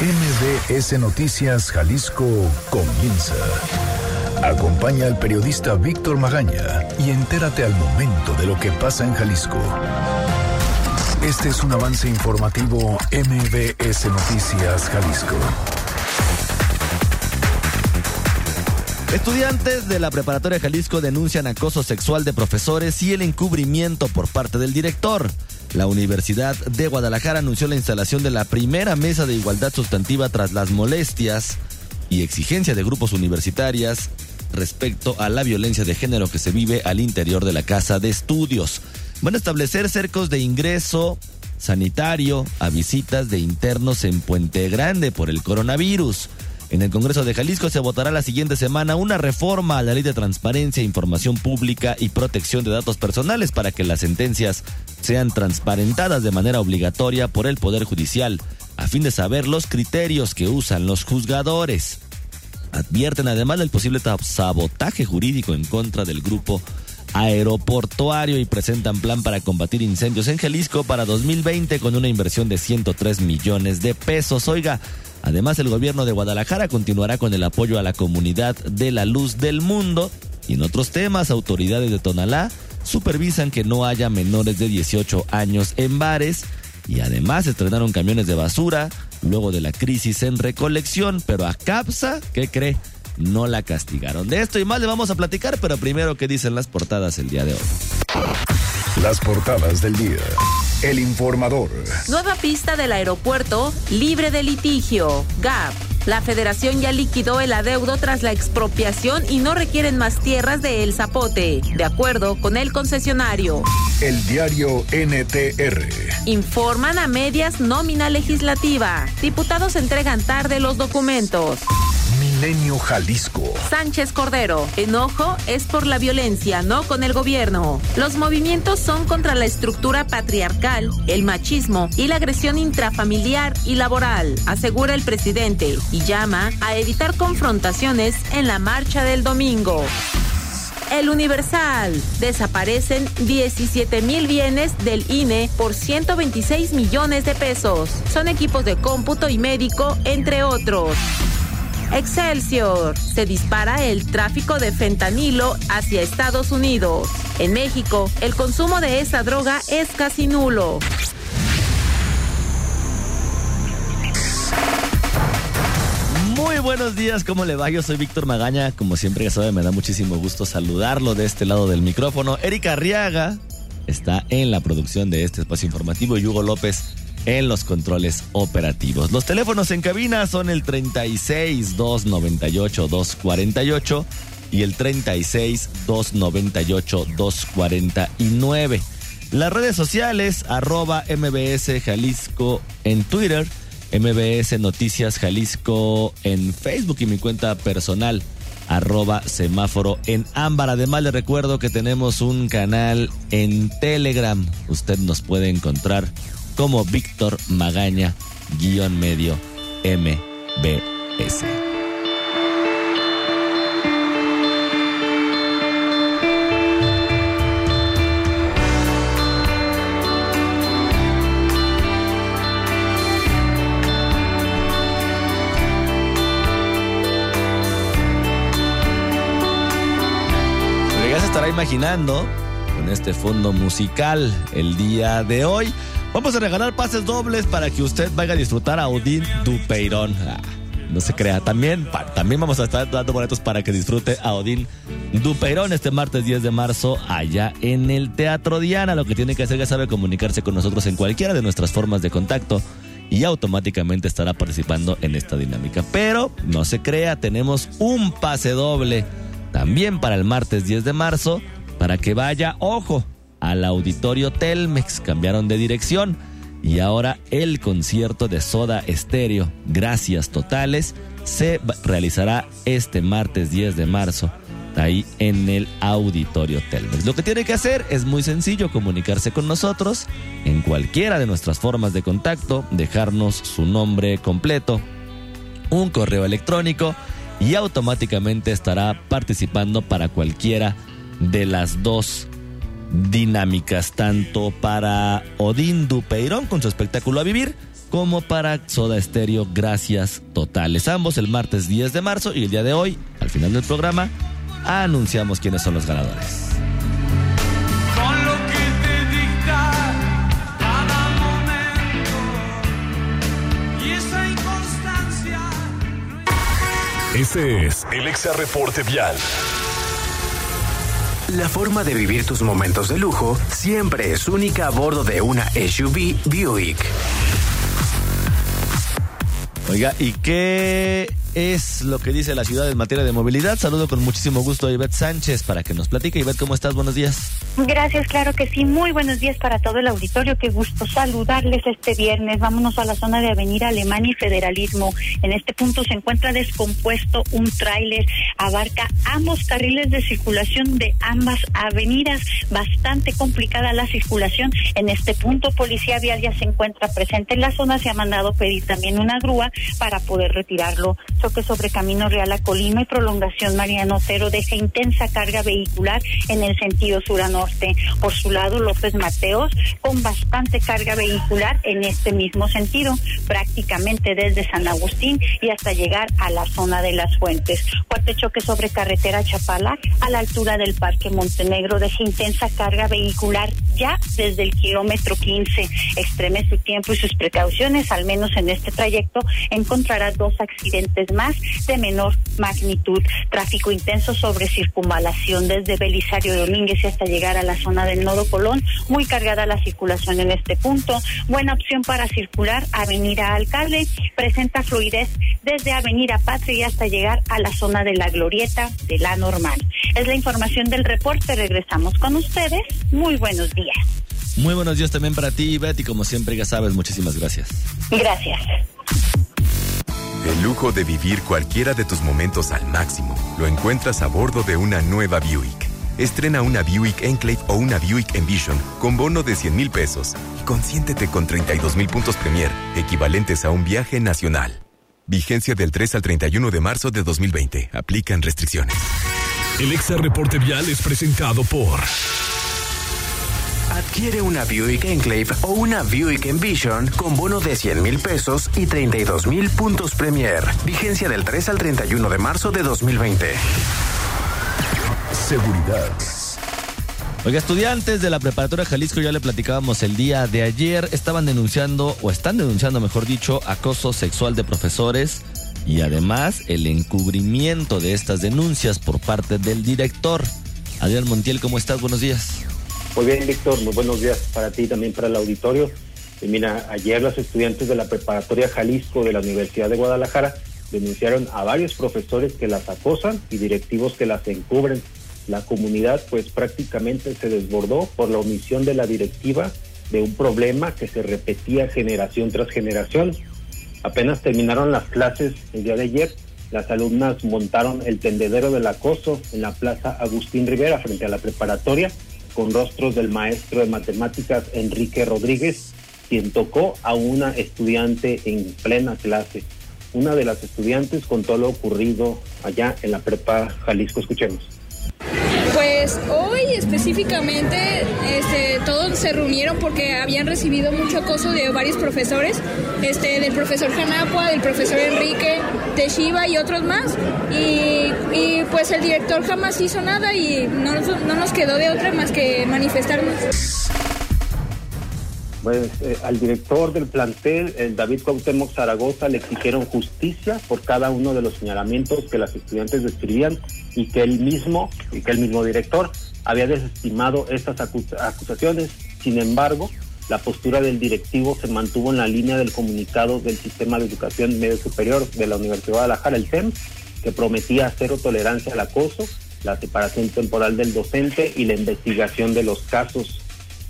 MBS Noticias Jalisco comienza. Acompaña al periodista Víctor Magaña y entérate al momento de lo que pasa en Jalisco. Este es un avance informativo MBS Noticias Jalisco. Estudiantes de la preparatoria Jalisco denuncian acoso sexual de profesores y el encubrimiento por parte del director. La Universidad de Guadalajara anunció la instalación de la primera mesa de igualdad sustantiva tras las molestias y exigencia de grupos universitarias respecto a la violencia de género que se vive al interior de la casa de estudios. Van a establecer cercos de ingreso sanitario a visitas de internos en Puente Grande por el coronavirus. En el Congreso de Jalisco se votará la siguiente semana una reforma a la ley de transparencia, información pública y protección de datos personales para que las sentencias sean transparentadas de manera obligatoria por el Poder Judicial, a fin de saber los criterios que usan los juzgadores. Advierten además del posible sabotaje jurídico en contra del grupo aeroportuario y presentan plan para combatir incendios en Jalisco para 2020 con una inversión de 103 millones de pesos. Oiga, Además, el gobierno de Guadalajara continuará con el apoyo a la comunidad de la luz del mundo. Y en otros temas, autoridades de Tonalá supervisan que no haya menores de 18 años en bares. Y además estrenaron camiones de basura luego de la crisis en recolección. Pero a CAPSA, ¿qué cree? No la castigaron. De esto y más le vamos a platicar, pero primero, ¿qué dicen las portadas el día de hoy? Las portadas del día. El informador. Nueva pista del aeropuerto libre de litigio. GAP. La federación ya liquidó el adeudo tras la expropiación y no requieren más tierras de El Zapote, de acuerdo con el concesionario. El diario NTR. Informan a medias nómina legislativa. Diputados entregan tarde los documentos. Milenio Jalisco. Sánchez Cordero. Enojo es por la violencia, no con el gobierno. Los movimientos son contra la estructura patriarcal, el machismo y la agresión intrafamiliar y laboral, asegura el presidente, y llama a evitar confrontaciones en la marcha del domingo. El Universal. Desaparecen 17 mil bienes del INE por 126 millones de pesos. Son equipos de cómputo y médico, entre otros. Excelsior. Se dispara el tráfico de fentanilo hacia Estados Unidos. En México, el consumo de esa droga es casi nulo. Muy buenos días, ¿cómo le va? Yo soy Víctor Magaña, como siempre ya sabe, me da muchísimo gusto saludarlo de este lado del micrófono. Erika Arriaga está en la producción de este espacio informativo y Hugo López en los controles operativos. Los teléfonos en cabina son el 36 298 248 y el 36 298 249. Las redes sociales arroba MBS Jalisco en Twitter, MBS Noticias Jalisco en Facebook y mi cuenta personal arroba semáforo en ámbar. Además le recuerdo que tenemos un canal en Telegram. Usted nos puede encontrar como Víctor Magaña, guion medio MBS. Estará imaginando con este fondo musical el día de hoy. Vamos a regalar pases dobles para que usted vaya a disfrutar a Odín Dupeirón. Ah, no se crea. También, también vamos a estar dando boletos para que disfrute a Odín Dupeirón este martes 10 de marzo allá en el Teatro Diana. Lo que tiene que hacer ya sabe comunicarse con nosotros en cualquiera de nuestras formas de contacto y automáticamente estará participando en esta dinámica. Pero no se crea, tenemos un pase doble también para el martes 10 de marzo para que vaya, ojo, al auditorio Telmex, cambiaron de dirección y ahora el concierto de Soda Estéreo, Gracias Totales, se realizará este martes 10 de marzo ahí en el auditorio Telmex. Lo que tiene que hacer es muy sencillo, comunicarse con nosotros en cualquiera de nuestras formas de contacto, dejarnos su nombre completo, un correo electrónico y automáticamente estará participando para cualquiera de las dos dinámicas, tanto para Odín Dupeirón con su espectáculo a vivir, como para Soda Estéreo Gracias Totales. Ambos el martes 10 de marzo y el día de hoy, al final del programa, anunciamos quiénes son los ganadores. Este es el Exa Reporte Vial. La forma de vivir tus momentos de lujo siempre es única a bordo de una SUV Buick. Oiga, ¿y qué es lo que dice la ciudad en materia de movilidad? Saludo con muchísimo gusto a Ivette Sánchez para que nos platique. Ivette, ¿cómo estás? Buenos días. Gracias, claro que sí. Muy buenos días para todo el auditorio. Qué gusto saludarles este viernes. Vámonos a la zona de Avenida Alemania y Federalismo. En este punto se encuentra descompuesto un tráiler. Abarca ambos carriles de circulación de ambas avenidas. Bastante complicada la circulación. En este punto, Policía Vial ya se encuentra presente en la zona. Se ha mandado pedir también una grúa para poder retirarlo. Choque sobre Camino Real a Colima y prolongación Mariano Otero deja intensa carga vehicular en el sentido sur a norte. Por su lado, López Mateos con bastante carga vehicular en este mismo sentido, prácticamente desde San Agustín y hasta llegar a la zona de las fuentes. Fuerte choque sobre carretera Chapala a la altura del Parque Montenegro deja intensa carga vehicular ya desde el kilómetro 15. Extreme su tiempo y sus precauciones, al menos en este trayecto encontrará dos accidentes más de menor magnitud. Tráfico intenso sobre circunvalación desde Belisario Domínguez hasta llegar a la zona del Nodo Colón. Muy cargada la circulación en este punto. Buena opción para circular Avenida Alcalde. Presenta fluidez desde Avenida Patria hasta llegar a la zona de la Glorieta de la Normal. Es la información del reporte. Regresamos con ustedes. Muy buenos días. Muy buenos días también para ti, Betty. Como siempre, ya sabes, muchísimas gracias. Gracias. El lujo de vivir cualquiera de tus momentos al máximo lo encuentras a bordo de una nueva Buick. Estrena una Buick Enclave o una Buick Envision con bono de 100 mil pesos y consiéntete con 32 mil puntos Premier, equivalentes a un viaje nacional. Vigencia del 3 al 31 de marzo de 2020. Aplican restricciones. El Exa Reporte Vial es presentado por... Adquiere una Buick Enclave o una Buick Envision con bono de 100 mil pesos y 32 mil puntos Premier. Vigencia del 3 al 31 de marzo de 2020. Seguridad. Oiga, estudiantes de la preparatoria Jalisco, ya le platicábamos el día de ayer, estaban denunciando, o están denunciando, mejor dicho, acoso sexual de profesores y además el encubrimiento de estas denuncias por parte del director. Adrián Montiel, ¿cómo estás? Buenos días. Muy bien, Víctor, muy buenos días para ti y también para el auditorio. Mira, ayer los estudiantes de la preparatoria Jalisco de la Universidad de Guadalajara denunciaron a varios profesores que las acosan y directivos que las encubren. La comunidad pues prácticamente se desbordó por la omisión de la directiva de un problema que se repetía generación tras generación. Apenas terminaron las clases el día de ayer, las alumnas montaron el tendedero del acoso en la Plaza Agustín Rivera frente a la preparatoria con rostros del maestro de matemáticas Enrique Rodríguez, quien tocó a una estudiante en plena clase. Una de las estudiantes contó lo ocurrido allá en la prepa Jalisco. Escuchemos. Pues hoy específicamente este, todos se reunieron porque habían recibido mucho acoso de varios profesores, este, del profesor Janapua, del profesor Enrique, de Shiva y otros más. Y, y pues el director jamás hizo nada y no, no nos quedó de otra más que manifestarnos. Pues eh, al director del plantel, el David Cuauhtémoc Zaragoza, le exigieron justicia por cada uno de los señalamientos que las estudiantes describían y que él mismo, y que el mismo director había desestimado estas acus- acusaciones. Sin embargo, la postura del directivo se mantuvo en la línea del comunicado del Sistema de Educación Medio Superior de la Universidad de Guadalajara, el SEM, que prometía cero tolerancia al acoso, la separación temporal del docente y la investigación de los casos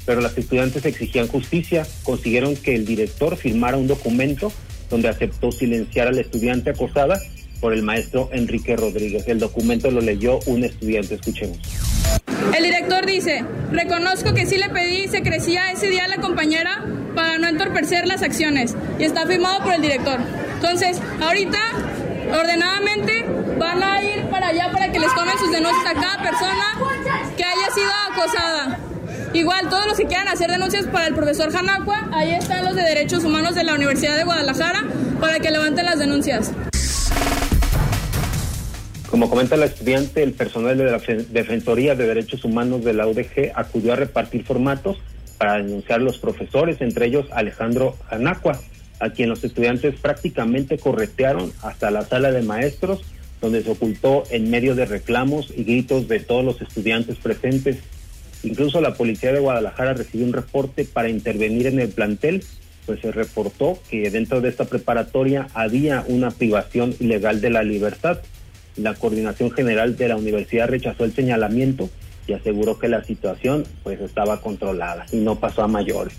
pero las estudiantes exigían justicia, consiguieron que el director firmara un documento donde aceptó silenciar a la estudiante acosada por el maestro Enrique Rodríguez. El documento lo leyó un estudiante, escuchemos. El director dice, reconozco que sí le pedí secrecía ese día a la compañera para no entorpecer las acciones y está firmado por el director. Entonces, ahorita, ordenadamente, van a ir para allá para que les tomen sus denuncias a cada persona que haya sido acosada. Igual, todos los que quieran hacer denuncias para el profesor Hanacua, ahí están los de Derechos Humanos de la Universidad de Guadalajara para que levanten las denuncias. Como comenta la estudiante, el personal de la Defensoría de Derechos Humanos de la UDG acudió a repartir formatos para denunciar a los profesores, entre ellos Alejandro Anacua, a quien los estudiantes prácticamente corretearon hasta la sala de maestros, donde se ocultó en medio de reclamos y gritos de todos los estudiantes presentes. Incluso la policía de Guadalajara recibió un reporte para intervenir en el plantel, pues se reportó que dentro de esta preparatoria había una privación ilegal de la libertad la Coordinación General de la Universidad rechazó el señalamiento y aseguró que la situación pues estaba controlada y no pasó a mayores.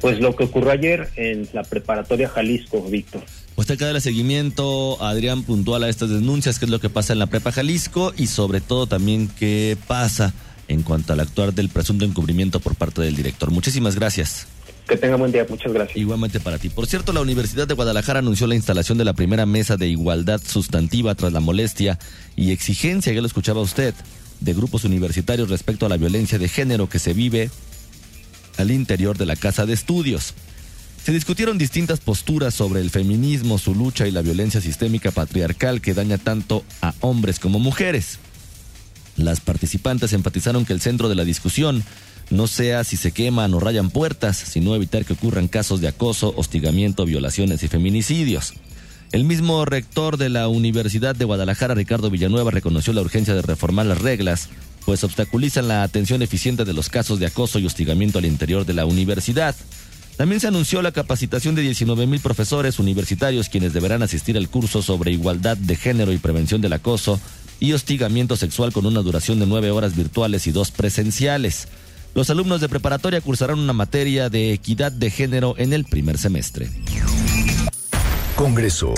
Pues lo que ocurrió ayer en la preparatoria Jalisco, Víctor. Usted queda el seguimiento, Adrián, puntual a estas denuncias, qué es lo que pasa en la prepa Jalisco y sobre todo también qué pasa en cuanto al actuar del presunto encubrimiento por parte del director. Muchísimas gracias. Que tenga buen día, muchas gracias. Igualmente para ti. Por cierto, la Universidad de Guadalajara anunció la instalación de la primera mesa de igualdad sustantiva tras la molestia y exigencia, ya lo escuchaba usted, de grupos universitarios respecto a la violencia de género que se vive al interior de la Casa de Estudios. Se discutieron distintas posturas sobre el feminismo, su lucha y la violencia sistémica patriarcal que daña tanto a hombres como mujeres. Las participantes enfatizaron que el centro de la discusión no sea si se queman o rayan puertas, sino evitar que ocurran casos de acoso, hostigamiento, violaciones y feminicidios. El mismo rector de la Universidad de Guadalajara, Ricardo Villanueva, reconoció la urgencia de reformar las reglas, pues obstaculizan la atención eficiente de los casos de acoso y hostigamiento al interior de la universidad. También se anunció la capacitación de 19 mil profesores universitarios quienes deberán asistir al curso sobre igualdad de género y prevención del acoso y hostigamiento sexual con una duración de nueve horas virtuales y dos presenciales. Los alumnos de preparatoria cursarán una materia de equidad de género en el primer semestre. Congreso.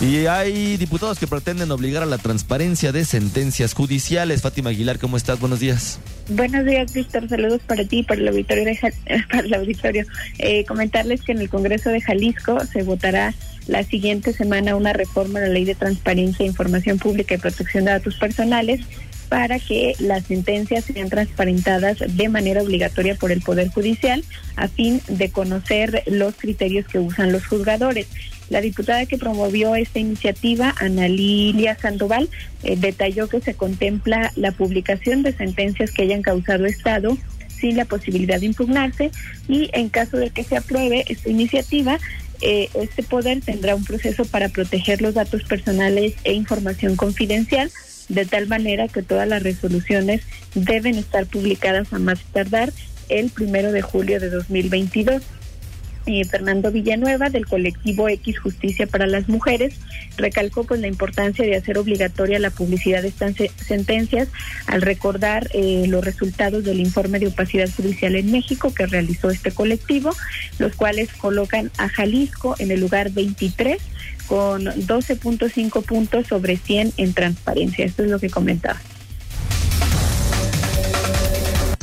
Y hay diputados que pretenden obligar a la transparencia de sentencias judiciales. Fátima Aguilar, ¿cómo estás? Buenos días. Buenos días, Víctor. Saludos para ti y para el auditorio. para el auditorio. Eh, comentarles que en el Congreso de Jalisco se votará la siguiente semana una reforma a la Ley de Transparencia, Información Pública y Protección de Datos Personales para que las sentencias sean transparentadas de manera obligatoria por el Poder Judicial a fin de conocer los criterios que usan los juzgadores. La diputada que promovió esta iniciativa, Ana Lilia Sandoval, eh, detalló que se contempla la publicación de sentencias que hayan causado Estado sin la posibilidad de impugnarse y en caso de que se apruebe esta iniciativa, eh, este poder tendrá un proceso para proteger los datos personales e información confidencial de tal manera que todas las resoluciones deben estar publicadas a más tardar el primero de julio de 2022. Fernando Villanueva del colectivo X Justicia para las Mujeres recalcó pues la importancia de hacer obligatoria la publicidad de estas sentencias al recordar eh, los resultados del informe de opacidad judicial en México que realizó este colectivo, los cuales colocan a Jalisco en el lugar 23 con 12.5 puntos sobre 100 en transparencia. Esto es lo que comentaba.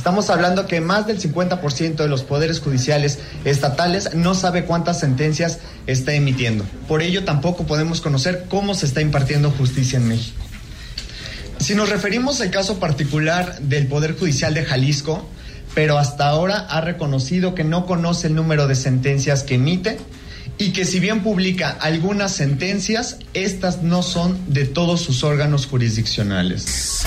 Estamos hablando que más del 50% de los poderes judiciales estatales no sabe cuántas sentencias está emitiendo. Por ello tampoco podemos conocer cómo se está impartiendo justicia en México. Si nos referimos al caso particular del Poder Judicial de Jalisco, pero hasta ahora ha reconocido que no conoce el número de sentencias que emite y que si bien publica algunas sentencias, estas no son de todos sus órganos jurisdiccionales.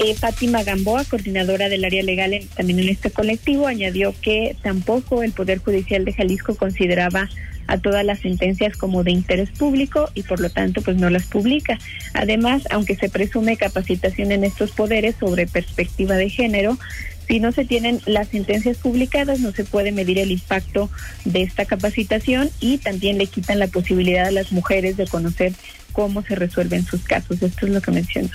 Eh, Fátima Gamboa, coordinadora del área legal también en este colectivo, añadió que tampoco el Poder Judicial de Jalisco consideraba a todas las sentencias como de interés público y por lo tanto pues no las publica. Además, aunque se presume capacitación en estos poderes sobre perspectiva de género, si no se tienen las sentencias publicadas, no se puede medir el impacto de esta capacitación y también le quitan la posibilidad a las mujeres de conocer cómo se resuelven sus casos. Esto es lo que menciono.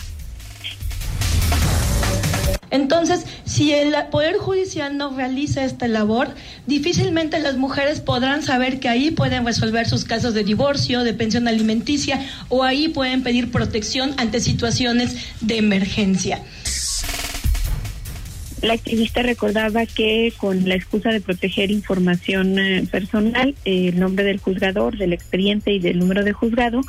Entonces, si el Poder Judicial no realiza esta labor, difícilmente las mujeres podrán saber que ahí pueden resolver sus casos de divorcio, de pensión alimenticia o ahí pueden pedir protección ante situaciones de emergencia. La activista recordaba que con la excusa de proteger información eh, personal, el nombre del juzgador, del expediente y del número de juzgado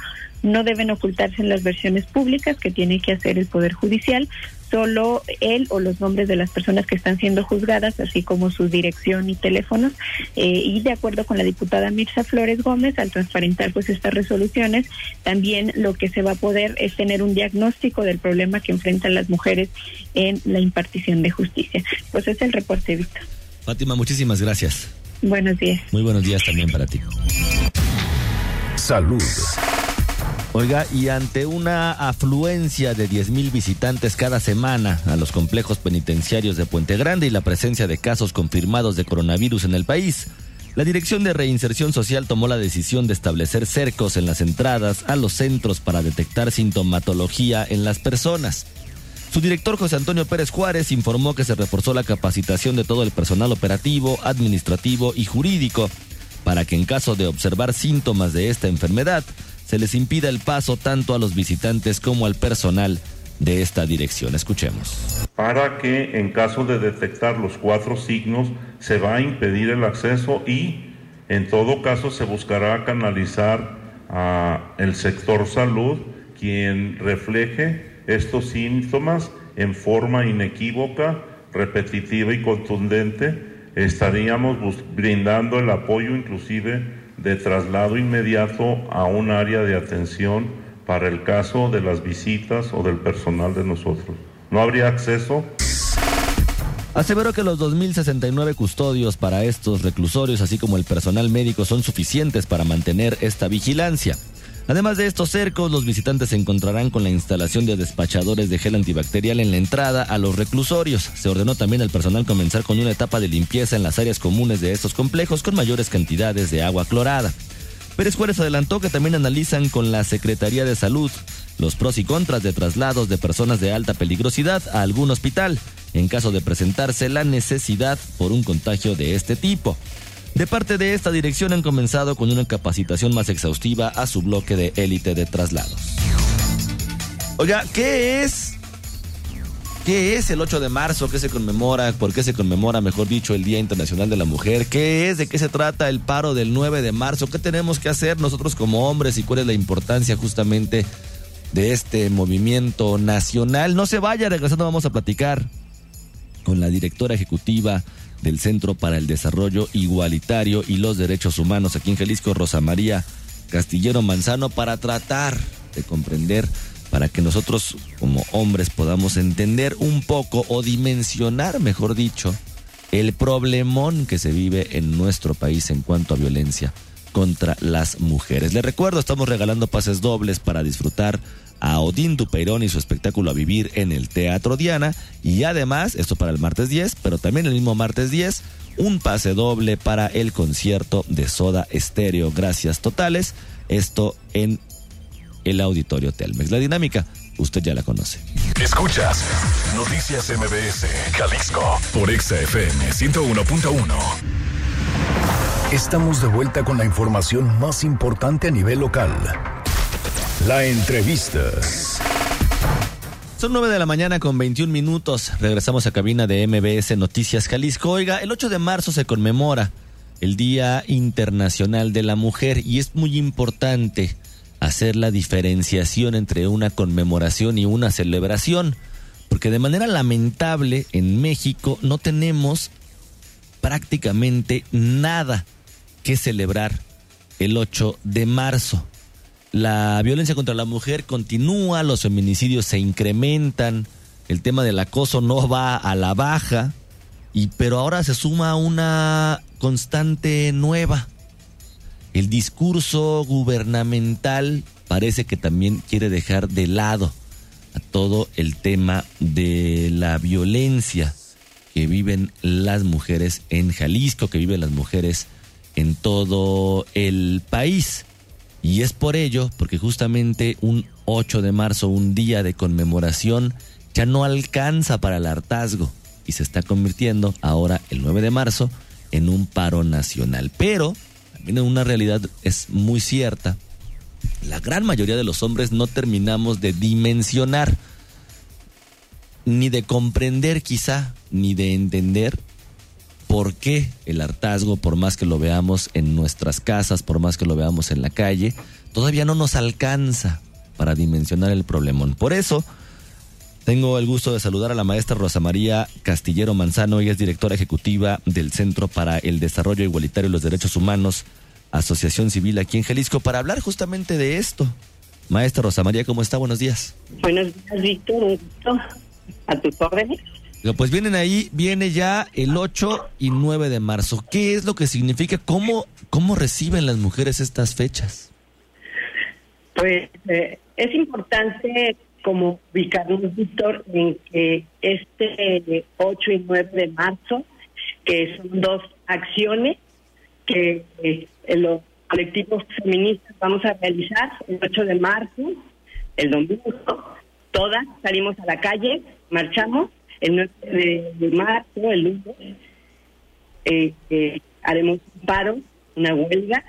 no deben ocultarse en las versiones públicas que tiene que hacer el Poder Judicial solo él o los nombres de las personas que están siendo juzgadas, así como su dirección y teléfonos. Eh, y de acuerdo con la diputada Mirza Flores Gómez, al transparentar pues estas resoluciones, también lo que se va a poder es tener un diagnóstico del problema que enfrentan las mujeres en la impartición de justicia. Pues es el reporte, Víctor. Fátima, muchísimas gracias. Buenos días. Muy buenos días también para ti. Salud. Oiga, y ante una afluencia de 10.000 visitantes cada semana a los complejos penitenciarios de Puente Grande y la presencia de casos confirmados de coronavirus en el país, la Dirección de Reinserción Social tomó la decisión de establecer cercos en las entradas a los centros para detectar sintomatología en las personas. Su director José Antonio Pérez Juárez informó que se reforzó la capacitación de todo el personal operativo, administrativo y jurídico para que en caso de observar síntomas de esta enfermedad se les impida el paso tanto a los visitantes como al personal de esta dirección. Escuchemos. Para que en caso de detectar los cuatro signos se va a impedir el acceso y en todo caso se buscará canalizar a el sector salud quien refleje estos síntomas en forma inequívoca, repetitiva y contundente. Estaríamos brindando el apoyo inclusive de traslado inmediato a un área de atención para el caso de las visitas o del personal de nosotros. No habría acceso. Aseveró que los 2.069 custodios para estos reclusorios, así como el personal médico, son suficientes para mantener esta vigilancia. Además de estos cercos, los visitantes se encontrarán con la instalación de despachadores de gel antibacterial en la entrada a los reclusorios. Se ordenó también al personal comenzar con una etapa de limpieza en las áreas comunes de estos complejos con mayores cantidades de agua clorada. Pérez Juárez adelantó que también analizan con la Secretaría de Salud los pros y contras de traslados de personas de alta peligrosidad a algún hospital en caso de presentarse la necesidad por un contagio de este tipo. De parte de esta dirección han comenzado con una capacitación más exhaustiva a su bloque de élite de traslados. Oiga, ¿qué es? ¿Qué es el 8 de marzo? ¿Qué se conmemora? ¿Por qué se conmemora, mejor dicho, el Día Internacional de la Mujer? ¿Qué es? ¿De qué se trata el paro del 9 de marzo? ¿Qué tenemos que hacer nosotros como hombres y cuál es la importancia justamente de este movimiento nacional? No se vaya, regresando vamos a platicar con la directora ejecutiva del Centro para el Desarrollo Igualitario y los Derechos Humanos aquí en Jalisco, Rosa María Castillero Manzano, para tratar de comprender, para que nosotros como hombres podamos entender un poco o dimensionar, mejor dicho, el problemón que se vive en nuestro país en cuanto a violencia contra las mujeres. Les recuerdo, estamos regalando pases dobles para disfrutar a Odín Dupeirón y su espectáculo a vivir en el Teatro Diana. Y además, esto para el martes 10, pero también el mismo martes 10, un pase doble para el concierto de Soda Estéreo. Gracias totales. Esto en el Auditorio Telmex. La dinámica, usted ya la conoce. Escuchas Noticias MBS, Jalisco, por XFM 101.1. Estamos de vuelta con la información más importante a nivel local. La entrevista. Son 9 de la mañana con 21 minutos. Regresamos a cabina de MBS Noticias Jalisco. Oiga, el 8 de marzo se conmemora el Día Internacional de la Mujer y es muy importante hacer la diferenciación entre una conmemoración y una celebración, porque de manera lamentable en México no tenemos prácticamente nada que celebrar el 8 de marzo la violencia contra la mujer continúa, los feminicidios se incrementan, el tema del acoso no va a la baja, y, pero ahora se suma una constante nueva. El discurso gubernamental parece que también quiere dejar de lado a todo el tema de la violencia que viven las mujeres en Jalisco, que viven las mujeres en todo el país. Y es por ello, porque justamente un 8 de marzo, un día de conmemoración, ya no alcanza para el hartazgo y se está convirtiendo ahora el 9 de marzo en un paro nacional. Pero también una realidad es muy cierta. La gran mayoría de los hombres no terminamos de dimensionar, ni de comprender quizá, ni de entender por qué el hartazgo, por más que lo veamos en nuestras casas, por más que lo veamos en la calle, todavía no nos alcanza para dimensionar el problemón. Por eso, Tengo el gusto de saludar a la maestra Rosa María Castillero Manzano, ella es directora ejecutiva del Centro para el Desarrollo Igualitario y los Derechos Humanos, Asociación Civil aquí en Jalisco, para hablar justamente de esto. Maestra Rosa María, ¿cómo está? Buenos días. Buenos días, Víctor. A tus órdenes. Pues vienen ahí, viene ya el 8 y 9 de marzo. ¿Qué es lo que significa? ¿Cómo, cómo reciben las mujeres estas fechas? Pues eh, es importante como ubicarnos, Víctor, en que este 8 y 9 de marzo, que son dos acciones que eh, los colectivos feministas vamos a realizar el 8 de marzo, el domingo, todas salimos a la calle, marchamos, el 9 de, marzo, el lunes, eh, eh, haremos un paro, una huelga,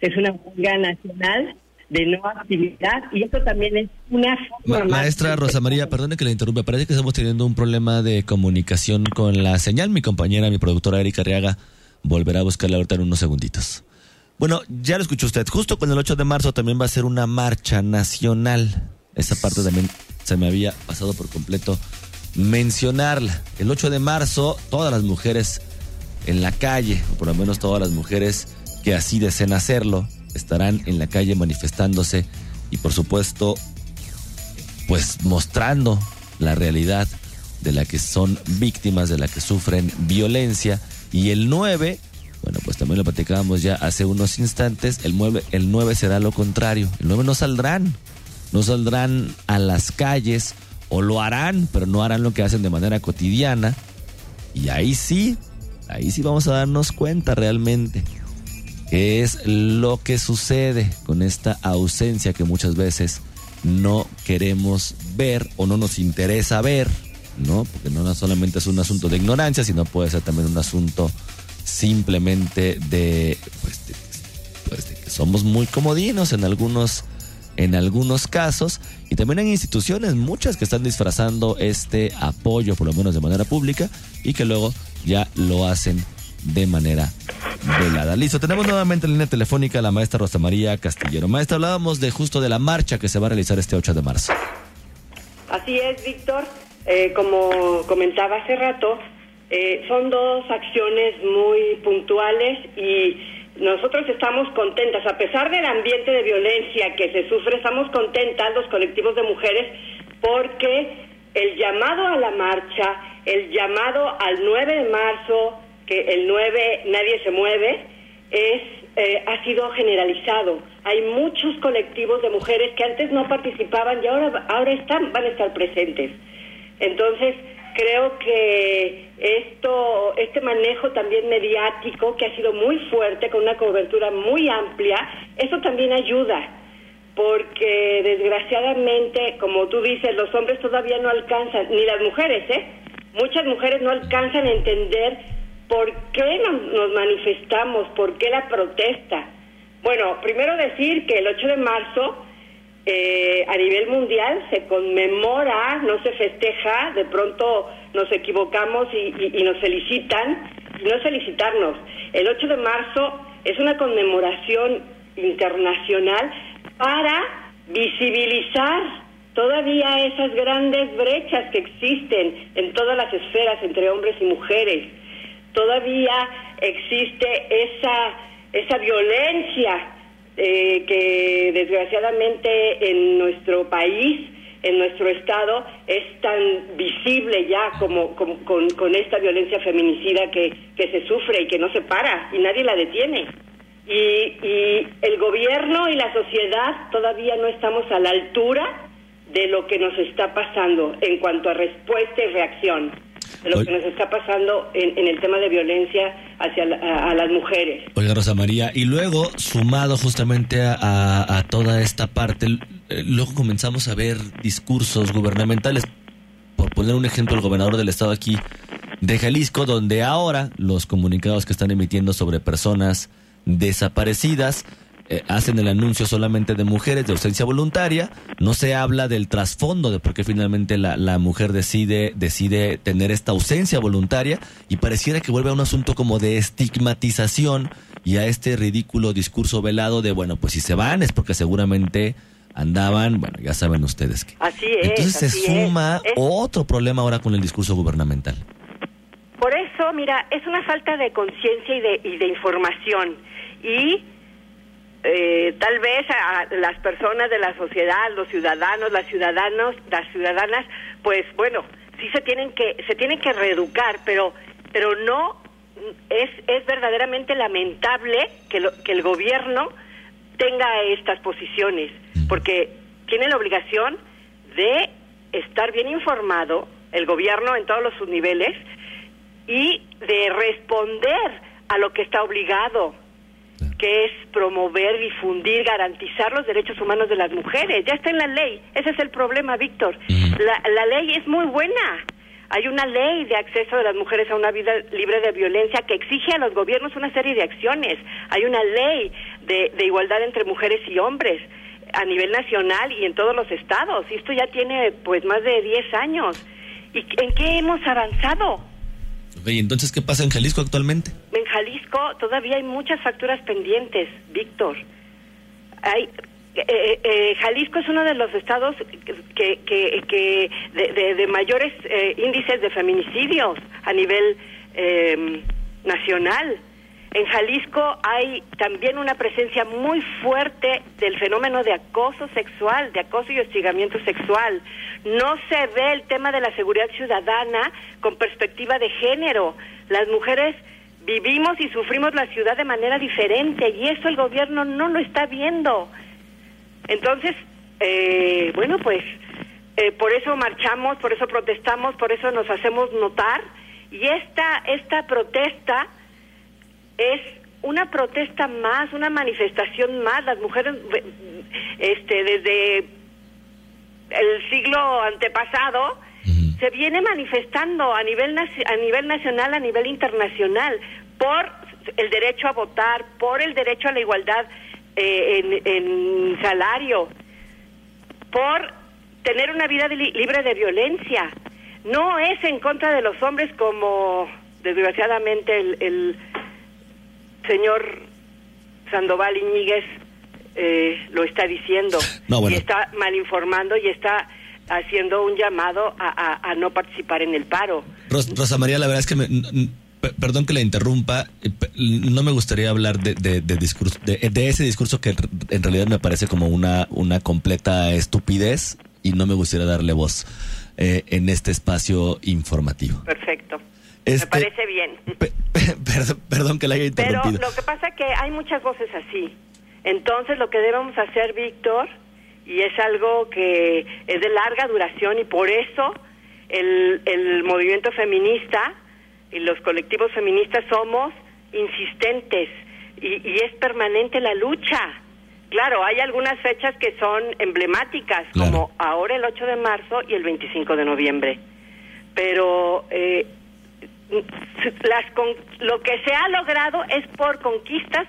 es una huelga nacional de no actividad y eso también es una forma Maestra Rosa María, perdone que le interrumpa, parece que estamos teniendo un problema de comunicación con la señal. Mi compañera, mi productora Erika Arriaga, volverá a buscarla ahorita en unos segunditos. Bueno, ya lo escuchó usted. Justo con el 8 de marzo también va a ser una marcha nacional. Esa parte también se me había pasado por completo mencionarla. El 8 de marzo, todas las mujeres en la calle, o por lo menos todas las mujeres que así deseen hacerlo, estarán en la calle manifestándose y por supuesto pues mostrando la realidad de la que son víctimas, de la que sufren violencia. Y el 9, bueno, pues también lo platicábamos ya hace unos instantes, el 9, el 9 será lo contrario. El 9 no saldrán, no saldrán a las calles o lo harán, pero no harán lo que hacen de manera cotidiana. Y ahí sí, ahí sí vamos a darnos cuenta realmente qué es lo que sucede con esta ausencia que muchas veces no queremos ver o no nos interesa ver, ¿no? Porque no solamente es un asunto de ignorancia, sino puede ser también un asunto simplemente de, pues, pues que somos muy comodinos en algunos, en algunos casos. Y también hay instituciones, muchas que están disfrazando este apoyo, por lo menos de manera pública, y que luego ya lo hacen de manera velada. Listo, tenemos nuevamente en línea telefónica a la maestra Rosa María Castillero. Maestra, hablábamos de justo de la marcha que se va a realizar este 8 de marzo. Así es, Víctor. Eh, como comentaba hace rato, eh, son dos acciones muy puntuales y nosotros estamos contentas, a pesar del ambiente de violencia que se sufre, estamos contentas los colectivos de mujeres porque el llamado a la marcha, el llamado al 9 de marzo, que el 9 nadie se mueve, es, eh, ha sido generalizado. Hay muchos colectivos de mujeres que antes no participaban y ahora, ahora están, van a estar presentes. Entonces, creo que esto, este manejo también mediático, que ha sido muy fuerte, con una cobertura muy amplia, eso también ayuda, porque desgraciadamente, como tú dices, los hombres todavía no alcanzan, ni las mujeres, ¿eh? Muchas mujeres no alcanzan a entender ¿Por qué nos, manifestamos? ¿Por qué la protesta? Bueno, primero decir que el 8 de marzo eh, a nivel mundial se conmemora, no se festeja, de pronto nos equivocamos y, nos felicitan, y no felicitarnos. El 8 de marzo es una conmemoración internacional para visibilizar todavía esas grandes brechas que existen en todas las esferas entre hombres y mujeres todavía existe esa, esa violencia eh, que desgraciadamente en nuestro país, en nuestro estado, es tan visible ya como, con, esta violencia feminicida que, que se sufre y que no se para y nadie la detiene. Y, y el gobierno y la sociedad todavía no estamos a la altura de lo que nos está pasando en cuanto a respuesta y reacción de lo que nos está pasando en, el tema de violencia hacia a, las mujeres. Oiga, Rosa María, y luego, sumado justamente a, toda esta parte, eh, luego comenzamos a ver discursos gubernamentales. Por poner un ejemplo, el gobernador del estado aquí de Jalisco, donde ahora los comunicados que están emitiendo sobre personas desaparecidas eh, hacen el anuncio solamente de mujeres de ausencia voluntaria, no se habla del trasfondo de por qué finalmente la, la, mujer decide, decide tener esta ausencia voluntaria y pareciera que vuelve a un asunto como de estigmatización y a este ridículo discurso velado de, bueno, pues si se van es porque seguramente andaban, bueno, ya saben ustedes que. Así es. Entonces se suma otro problema ahora con el discurso gubernamental. Por eso, mira, es una falta de conciencia y de, y de información. Y eh, tal vez a las personas de la sociedad, los ciudadanos, las ciudadanos, las ciudadanas, pues bueno, sí se tienen que se tienen que reeducar, pero pero no es es verdaderamente lamentable que que el gobierno tenga estas posiciones, porque tiene la obligación de estar bien informado el gobierno en todos los niveles y de responder a lo que está obligado que es promover, difundir, garantizar los derechos humanos de las mujeres. Ya está en la ley. Ese es el problema, Víctor. La, la ley es muy buena. Hay una ley de acceso de las mujeres a una vida libre de violencia que exige a los gobiernos una serie de acciones. Hay una ley de, de igualdad entre mujeres y hombres a nivel nacional y en todos los estados. Y esto ya tiene pues más de 10 años. ¿Y en qué hemos avanzado? ¿Y entonces qué pasa en Jalisco actualmente? En Jalisco todavía hay muchas facturas pendientes, Víctor. Hay, eh, eh, Jalisco es uno de los estados que, que, que de, de, mayores eh, índices de feminicidios a nivel eh, nacional. En Jalisco hay también una presencia muy fuerte del fenómeno de acoso sexual, de acoso y hostigamiento sexual. No se ve el tema de la seguridad ciudadana con perspectiva de género. Las mujeres vivimos y sufrimos la ciudad de manera diferente y eso el gobierno no lo está viendo. Entonces, eh, bueno, pues eh, por eso marchamos, por eso protestamos, por eso nos hacemos notar y esta esta protesta es una protesta más, una manifestación más. Las mujeres, este, desde el siglo antepasado, se viene manifestando a nivel, a nivel nacional, a nivel internacional, por el derecho a votar, por el derecho a la igualdad eh, en, en, salario, por tener una vida libre de violencia. No es en contra de los hombres como desgraciadamente el señor Sandoval Iñiguez eh, lo está diciendo y está mal informando y está haciendo un llamado a, no participar en el paro. Rosa María, la verdad es que perdón que la interrumpa, eh, no me gustaría hablar de, de, discurso, de, ese discurso que en realidad me parece como una, una completa estupidez y no me gustaría darle voz eh, en este espacio informativo. Perfecto. Me este, parece bien. perdón, que la haya interrumpido. Pero lo que pasa es que hay muchas voces así. Entonces lo que debemos hacer, Víctor, y es algo que es de larga duración y por eso el, el movimiento feminista y los colectivos feministas somos insistentes y, y es permanente la lucha. Claro, hay algunas fechas que son emblemáticas, como ahora el 8 de marzo y el 25 de noviembre. Pero eh, las lo que se ha logrado es por conquistas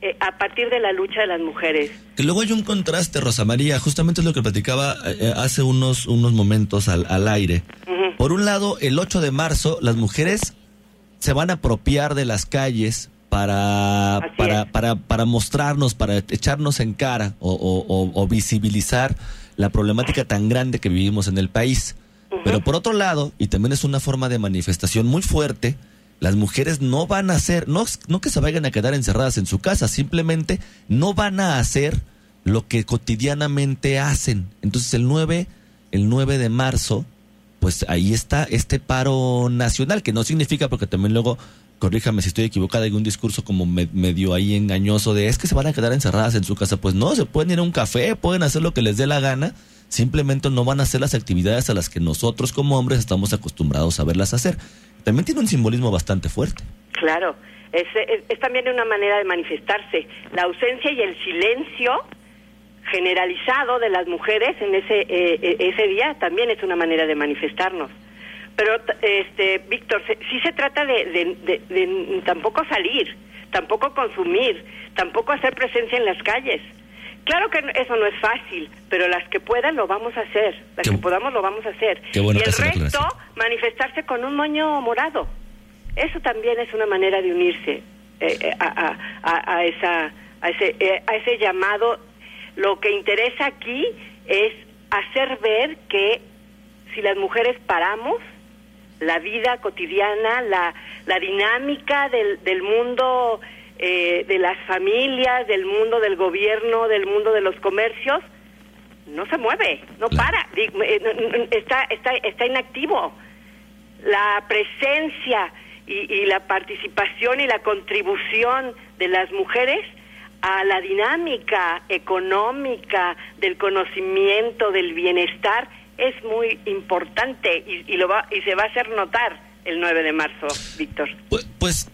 eh, a partir de la lucha de las mujeres. Que luego hay un contraste, Rosa María, justamente es lo que platicaba eh, eh, hace unos, unos momentos al, al aire. Por un lado, el 8 de marzo, las mujeres se van a apropiar de las calles para, para, para, para, mostrarnos, para echarnos en cara o, o, o visibilizar la problemática tan grande que vivimos en el país. Pero por otro lado, y también es una forma de manifestación muy fuerte, las mujeres no van a hacer, no, no que se vayan a quedar encerradas en su casa, simplemente no van a hacer lo que cotidianamente hacen. Entonces el 9, el 9 de marzo, pues ahí está este paro nacional, que no significa, porque también luego, corríjame si estoy equivocada, hay un discurso como medio ahí engañoso de es que se van a quedar encerradas en su casa. Pues no, se pueden ir a un café, pueden hacer lo que les dé la gana simplemente no van a hacer las actividades a las que nosotros como hombres estamos acostumbrados a verlas hacer. También tiene un simbolismo bastante fuerte. Claro, es, es, también una manera de manifestarse. La ausencia y el silencio generalizado de las mujeres en ese, eh, eh, ese día también es una manera de manifestarnos. Pero, este, Víctor, sí se trata de, de tampoco salir, tampoco consumir, tampoco hacer presencia en las calles Claro que eso no es fácil, pero las que puedan lo vamos a hacer, las que podamos lo vamos a hacer. y el resto, manifestarse con un moño morado. Eso también es una manera de unirse eh, eh, a, a, a, esa, a, ese, eh, a ese llamado lo que interesa aquí es hacer ver que si las mujeres paramos, la vida cotidiana, la, la dinámica del, del mundo eh, de las familias, del mundo del gobierno, del mundo de los comercios, no se mueve, no para, eh, está, está, está inactivo. La presencia y, y la participación y la contribución de las mujeres a la dinámica económica del conocimiento del bienestar es muy importante y, y, lo va, y se va a hacer notar el 9 de marzo, Víctor. Pues, pues,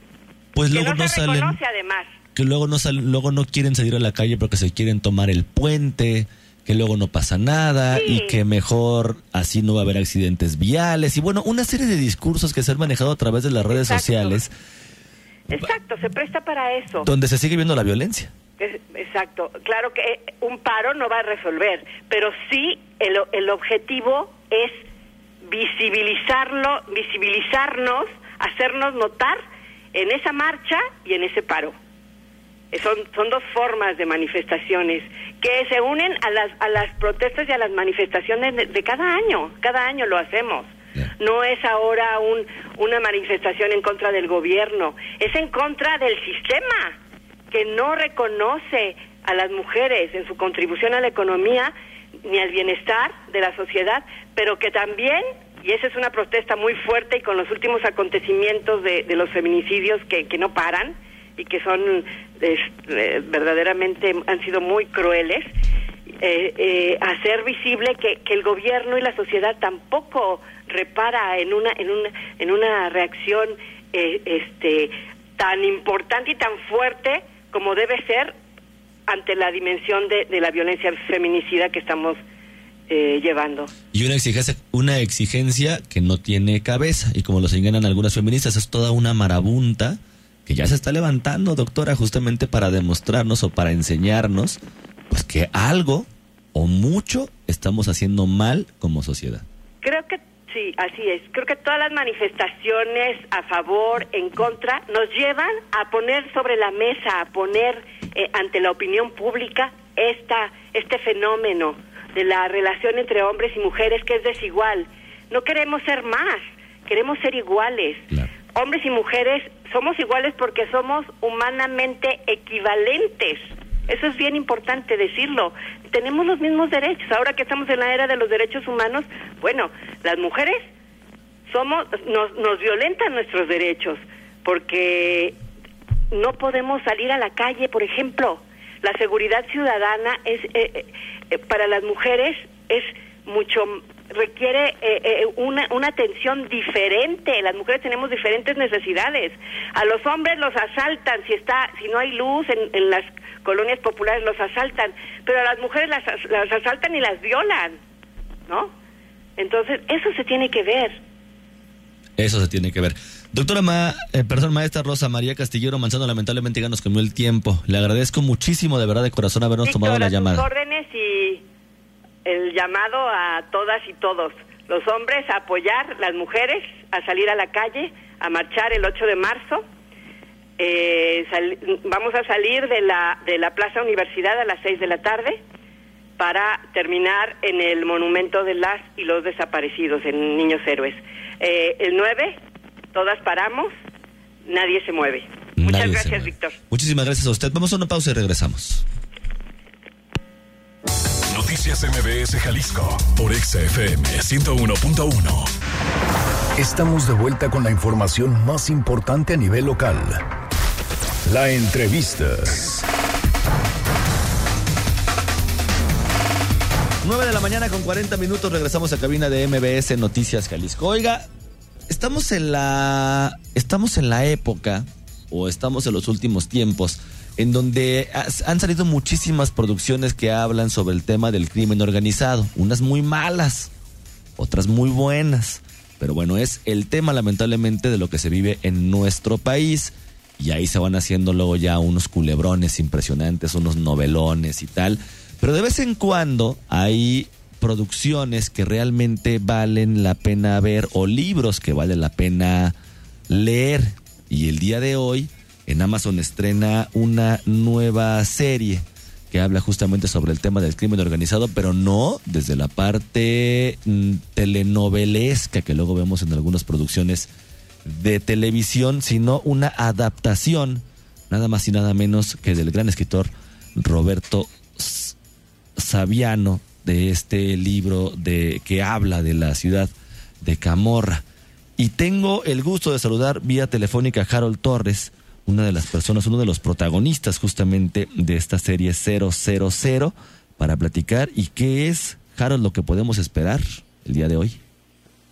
pues luego que no, no, se salen, reconoce además. que luego no salen, luego no quieren salir a la calle porque se quieren tomar el puente, que luego no pasa nada Sí. y que mejor así no va a haber accidentes viales y bueno, una serie de discursos que se han manejado a través de las redes Exacto. sociales Exacto, se presta para eso. donde se sigue viendo la violencia. Exacto. Claro que un paro no va a resolver, pero sí el, el objetivo es visibilizarlo, visibilizarnos, hacernos notar en esa marcha y en ese paro. Eh, Son, son dos formas de manifestaciones que se unen a las, a las protestas y a las manifestaciones de, de cada año. Cada año lo hacemos. No es ahora un, una manifestación en contra del gobierno, es en contra del sistema que no reconoce a las mujeres en su contribución a la economía ni al bienestar de la sociedad, pero que también, y esa es una protesta muy fuerte y con los últimos acontecimientos de, los feminicidios que, que no paran y que son eh, verdaderamente han sido muy crueles, eh, eh, hacer visible que, que el gobierno y la sociedad tampoco repara en una en una en una reacción este tan importante y tan fuerte como debe ser ante la dimensión de, de la violencia feminicida que estamos eh, llevando. Y una exigencia, una exigencia que no tiene cabeza. Y como lo señalan algunas feministas, es toda una marabunta que ya se está levantando, doctora, justamente para demostrarnos o para enseñarnos, pues que algo o mucho estamos haciendo mal como sociedad. Creo que sí, así es. Creo que todas las manifestaciones a favor, en contra, nos llevan a poner sobre la mesa, a poner eh, ante la opinión pública esta, este fenómeno de la relación entre hombres y mujeres que es desigual. No queremos ser más, queremos ser iguales. Hombres y mujeres somos iguales porque somos humanamente equivalentes. Eso es bien importante decirlo. Tenemos los mismos derechos. Ahora que estamos en la era de los derechos humanos, bueno, las mujeres somos nos, nos violentan nuestros derechos porque no podemos salir a la calle, por ejemplo. La seguridad ciudadana es eh, eh, para las mujeres es mucho requiere eh, eh, una, una atención diferente. Las mujeres tenemos diferentes necesidades. A los hombres los asaltan si está si no hay luz en, en las colonias populares los asaltan, pero a las mujeres las, as- las asaltan y las violan, ¿no? Entonces eso se tiene que ver. Eso se tiene que ver. Doctora Ma, eh, perdón, maestra Rosa María Castillero Manzano, lamentablemente ya nos comió el tiempo. Le agradezco muchísimo de verdad de corazón habernos Víctor, tomado la a llamada. órdenes y el llamado a todas y todos, los hombres a apoyar, las mujeres a salir a la calle, a marchar el 8 de marzo. Eh, sal- vamos a salir de la, de la Plaza Universidad a las 6 de la tarde para terminar en el Monumento de las y los Desaparecidos, en Niños Héroes. Eh, el 9, todas paramos, nadie se mueve. Muchas Nadie gracias. Víctor. Muchísimas gracias a usted. Vamos a una pausa y regresamos. Noticias MBS Jalisco por XFM 101.1. Estamos de vuelta con la información más importante a nivel local. La entrevista. 9 de la mañana con 40 minutos regresamos a cabina de MBS Noticias Jalisco. Oiga, estamos en la estamos en la época o estamos en los últimos tiempos en donde han salido muchísimas producciones que hablan sobre el tema del crimen organizado, unas muy malas, otras muy buenas, pero bueno, es el tema lamentablemente de lo que se vive en nuestro país. Y ahí se van haciendo luego ya unos culebrones impresionantes, unos novelones y tal, pero de vez en cuando hay producciones que realmente valen la pena ver o libros que vale la pena leer. Y el día de hoy en Amazon estrena una nueva serie que habla justamente sobre el tema del crimen organizado, pero no desde la parte mm, telenovelesca que luego vemos en algunas producciones de televisión, sino una adaptación, nada más y nada menos que del gran escritor Roberto Saviano, de este libro de que habla de la ciudad de Camorra. Y tengo el gusto de saludar vía telefónica a Harold Torres, una de las personas, uno de los protagonistas justamente de esta serie 000 para platicar y qué es, Harold, lo que podemos esperar el día de hoy.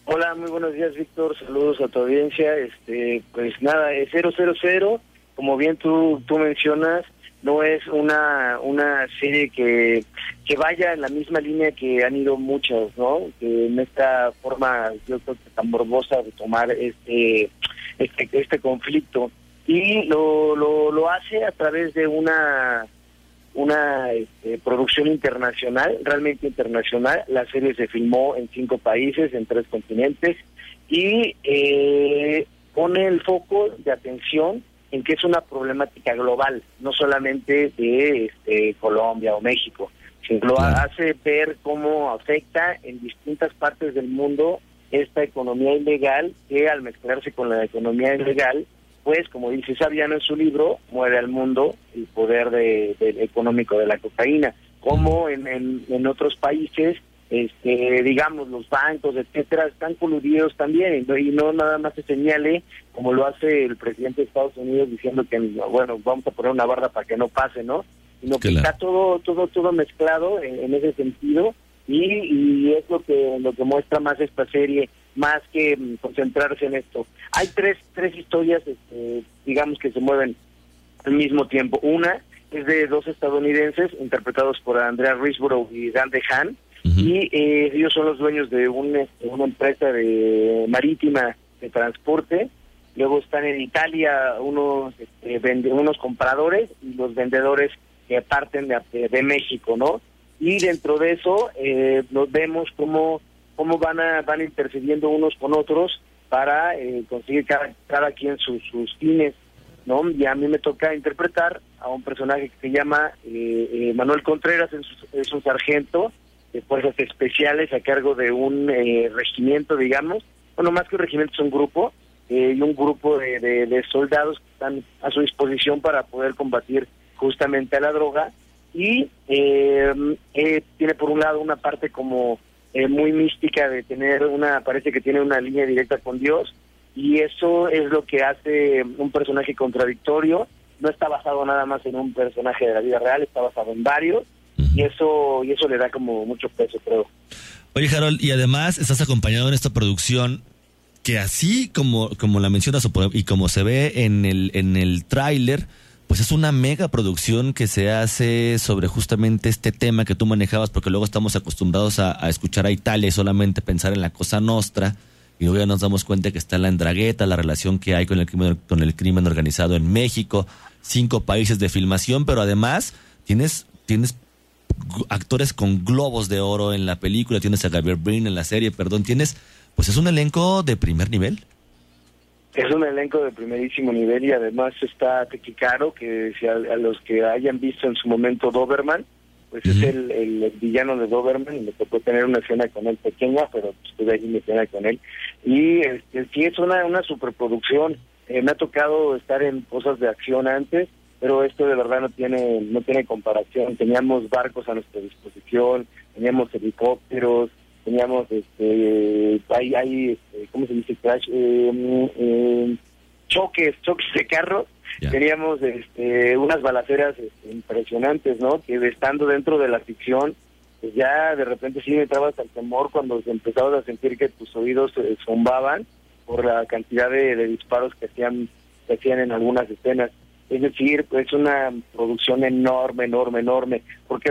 Hola, muy buenos días, Víctor. Saludos a tu audiencia. Este, pues nada, es 000, como bien tú, tú mencionas, no es una, una serie que, que vaya en la misma línea que han ido muchos, ¿no? Que en esta forma, yo creo que tan morbosa de tomar este, este, este conflicto y lo, lo, lo hace a través de una una este, producción internacional, realmente internacional. La serie se filmó en cinco países, en tres continentes, y eh, pone el foco de atención en que es una problemática global, no solamente de este, Colombia o México, sino lo hace ver cómo afecta en distintas partes del mundo esta economía ilegal que al mezclarse con la economía ilegal pues, como dice Sabiano en su libro, muere al mundo el poder de, económico de la cocaína. Como en, en, otros países, este, digamos, los bancos, etcétera, están coludidos también y no, nada más se señale como lo hace el presidente de Estados Unidos diciendo que, bueno, vamos a poner una barra para que no pase, ¿no? Sino que está todo, todo, todo mezclado en, ese sentido y, y es lo que, lo que muestra más esta serie más que mm, concentrarse en esto. Hay tres, tres historias, este, digamos, que se mueven al mismo tiempo. Una es de dos estadounidenses interpretados por Andrea Risborough y Dan DeHaan, y eh, ellos son los dueños de este, una empresa de marítima de transporte. Luego están en Italia unos, este, unos compradores y los vendedores que parten de, de México, ¿no? Y dentro de eso eh, nos vemos como cómo van a, van intercediendo unos con otros para eh, conseguir cada, cada quien sus, sus fines, ¿no? Y a mí me toca interpretar a un personaje que se llama eh, eh, Manuel Contreras, es, un sargento de fuerzas especiales a cargo de un regimiento, digamos, bueno, más que un regimiento es un grupo, y un grupo de, de, soldados que están a su disposición para poder combatir justamente a la droga, y tiene por un lado una parte como eh, muy mística de tener una, parece que tiene una línea directa con Dios y eso es lo que hace un personaje contradictorio. No está basado nada más en un personaje de la vida real, está basado en varios y eso y eso le da como mucho peso, creo. Oye, Harold, y además estás acompañado en esta producción que así como como la mencionas y como se ve en el en el tráiler, pues es una mega producción que se hace sobre justamente este tema que tú manejabas, porque luego estamos acostumbrados a, escuchar a Italia y solamente pensar en la cosa nostra, y luego ya nos damos cuenta que está la endragueta, la relación que hay con el crimen, con el crimen organizado en México, cinco países de filmación, pero además tienes, tienes actores con globos de oro en la película, tienes a Gabriel Brin en la serie, perdón, tienes, pues es un elenco de primer nivel. Es un elenco de primerísimo nivel y además está Tequicaro, que si a, los que hayan visto en su momento Doberman, pues es el, villano de Doberman y me tocó tener una escena con él pequeña, pero estuve ahí mi escena con él. Y este, sí es una, una superproducción. Eh, me ha tocado estar en cosas de acción antes, pero esto de verdad no tiene, no tiene comparación. Teníamos barcos a nuestra disposición, teníamos helicópteros, teníamos este hay hay este, cómo se dice crash eh, eh, choques choques de carros teníamos este, unas balaceras este, impresionantes no que estando dentro de la ficción pues ya de repente sí me entrabas al temor cuando empezabas a sentir que tus oídos zumbaban por la cantidad de, disparos que hacían que hacían en algunas escenas es decir pues una producción enorme enorme enorme porque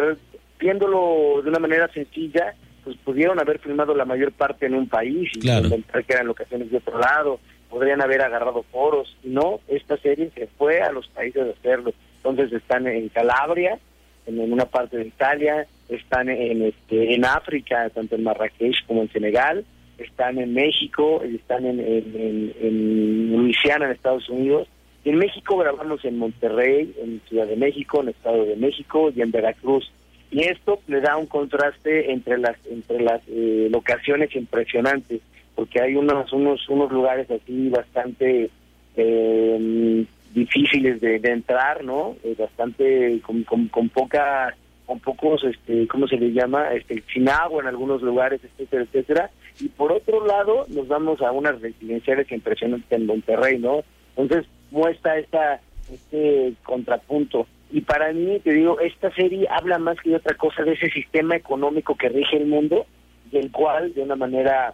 viéndolo de una manera sencilla pues pudieron haber filmado la mayor parte en un país y inventar que eran locaciones de otro lado, podrían haber agarrado foros, no, esta serie se fue a los países a hacerlo, entonces están en Calabria, en, una parte de Italia, están en este en África, tanto en Marrakech como en Senegal, están en México, están en, en, en, Luisiana, en Estados Unidos, en México grabamos en Monterrey, en Ciudad de México, en Estado de México y en Veracruz. Y esto le da un contraste entre las entre las eh, locaciones impresionantes, porque hay unos unos unos lugares así bastante eh, difíciles de, entrar, ¿no? Eh, bastante con, con, poca con pocos, este, ¿cómo se le llama? Este, sin agua en algunos lugares, etcétera, etcétera. Y por otro lado, nos vamos a unas residenciales impresionantes en Monterrey, ¿no? Entonces, muestra esta, este contrapunto. Y para mí, te digo, esta serie habla más que de otra cosa de ese sistema económico que rige el mundo, del cual, de una manera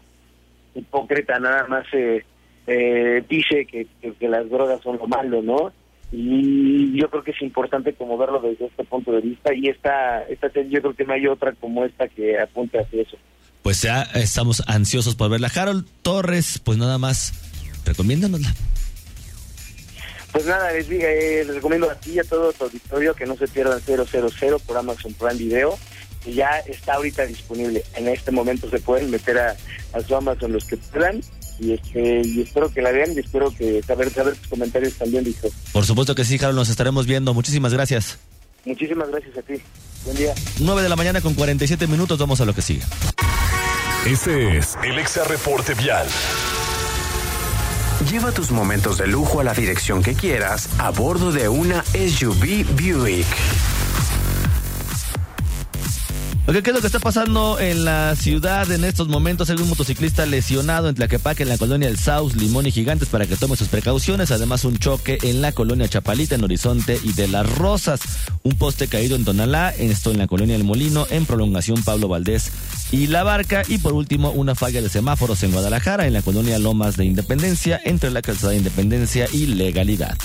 hipócrita, nada más eh, eh, dice que, que, las drogas son lo malo, ¿no? Y yo creo que es importante como verlo desde este punto de vista y esta, esta yo creo que no hay otra como esta que apunte hacia eso. Pues ya estamos ansiosos por verla. Harold Torres, pues nada más, recomiéndanosla. Pues nada, les, eh, les recomiendo a ti y a todo tu auditorio que no se pierdan 000 por Amazon Prime Video, que ya está ahorita disponible. En este momento se pueden meter a, a su Amazon los que puedan y este y espero que la vean y espero que saber saber tus comentarios también dijo. Por supuesto que sí Harold nos estaremos viendo. Muchísimas gracias. Muchísimas gracias a ti. Buen día. 9 de la mañana con 47 minutos vamos a lo que sigue. Este es el Exa Reporte Vial Lleva tus momentos de lujo a la dirección que quieras a bordo de una SUV Buick. ¿Qué es lo que está pasando en la ciudad en estos momentos? Hay un motociclista lesionado en Tlaquepaque, en la colonia El Saus, Limón y Gigantes, para que tome sus precauciones. Además, un choque en la colonia Chapalita, en Horizonte y de Las Rosas. Un poste caído en Tonalá, esto en la colonia El Molino, en prolongación Pablo Valdés y La Barca. Y por último, una falla de semáforos en Guadalajara, en la colonia Lomas de Independencia, entre la calzada de Independencia y Legalidad.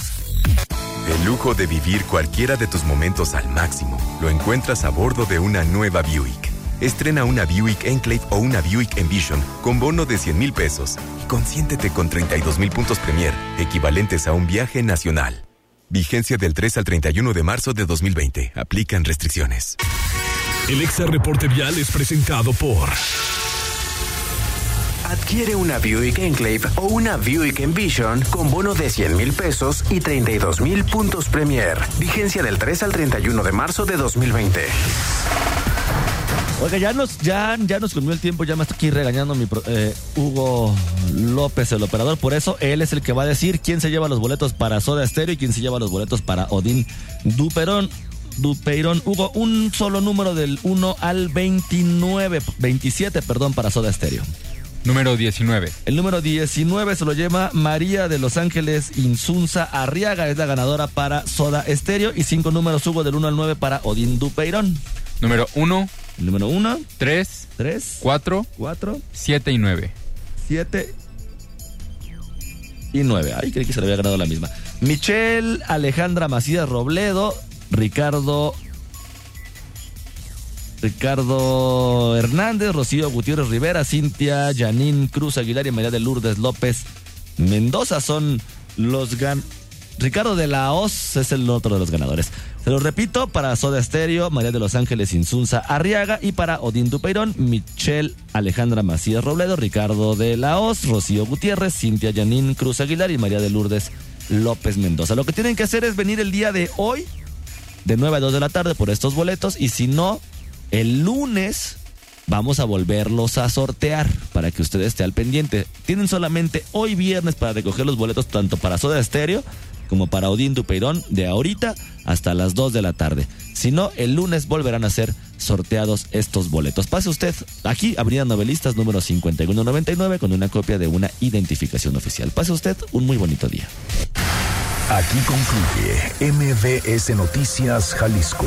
El lujo de vivir cualquiera de tus momentos al máximo lo encuentras a bordo de una nueva Buick. Estrena una Buick Enclave o una Buick Envision con bono de 100 mil pesos y consiéntete con 32 mil puntos Premier, equivalentes a un viaje nacional. Vigencia del 3 al 31 de marzo de 2020. Aplican restricciones. El Exa Reporte Vial es presentado por... Adquiere una Buick Enclave o una Buick Envision con bono de 100 mil pesos y 32 mil puntos Premier. Vigencia del 3 al 31 de marzo de 2020. Oiga, ya nos, ya, ya nos comió el tiempo, ya me está aquí regañando mi eh, Hugo López, el operador. Por eso él es el que va a decir quién se lleva los boletos para Soda Stereo y quién se lleva los boletos para Odín Duperón. Dupeirón. Hugo, un solo número del 1 al 29, 27, perdón, para Soda Stereo. Número 19. El número 19 se lo lleva María de Los Ángeles Insunza Arriaga. Es la ganadora para Soda Estéreo. Y cinco números hubo del 1 al 9 para Odín Dupeirón. Número 1. Número 1. 3. 3. 4. 4. 7 y 9. 7 y 9. Ay, creí que se le había ganado la misma. Michelle Alejandra Macías Robledo. Ricardo Ricardo Hernández, Rocío Gutiérrez Rivera, Cintia, Janine Cruz Aguilar y María de Lourdes López Mendoza son los gan... Ricardo de la Hoz es el otro de los ganadores. Se lo repito, para Soda Stereo, María de los Ángeles Insunza Arriaga y para Odín Dupeirón, Michelle Alejandra Macías Robledo, Ricardo de la Hoz, Rocío Gutiérrez, Cintia Janine Cruz Aguilar y María de Lourdes López Mendoza. Lo que tienen que hacer es venir el día de hoy, de 9 a 2 de la tarde, por estos boletos y si no, el lunes vamos a volverlos a sortear para que usted esté al pendiente. Tienen solamente hoy viernes para recoger los boletos tanto para Soda Estéreo como para Odín Dupeirón de ahorita hasta las 2 de la tarde. Si no, el lunes volverán a ser sorteados estos boletos. Pase usted aquí, Avenida Novelistas número 5199 con una copia de una identificación oficial. Pase usted un muy bonito día. Aquí concluye MBS Noticias Jalisco.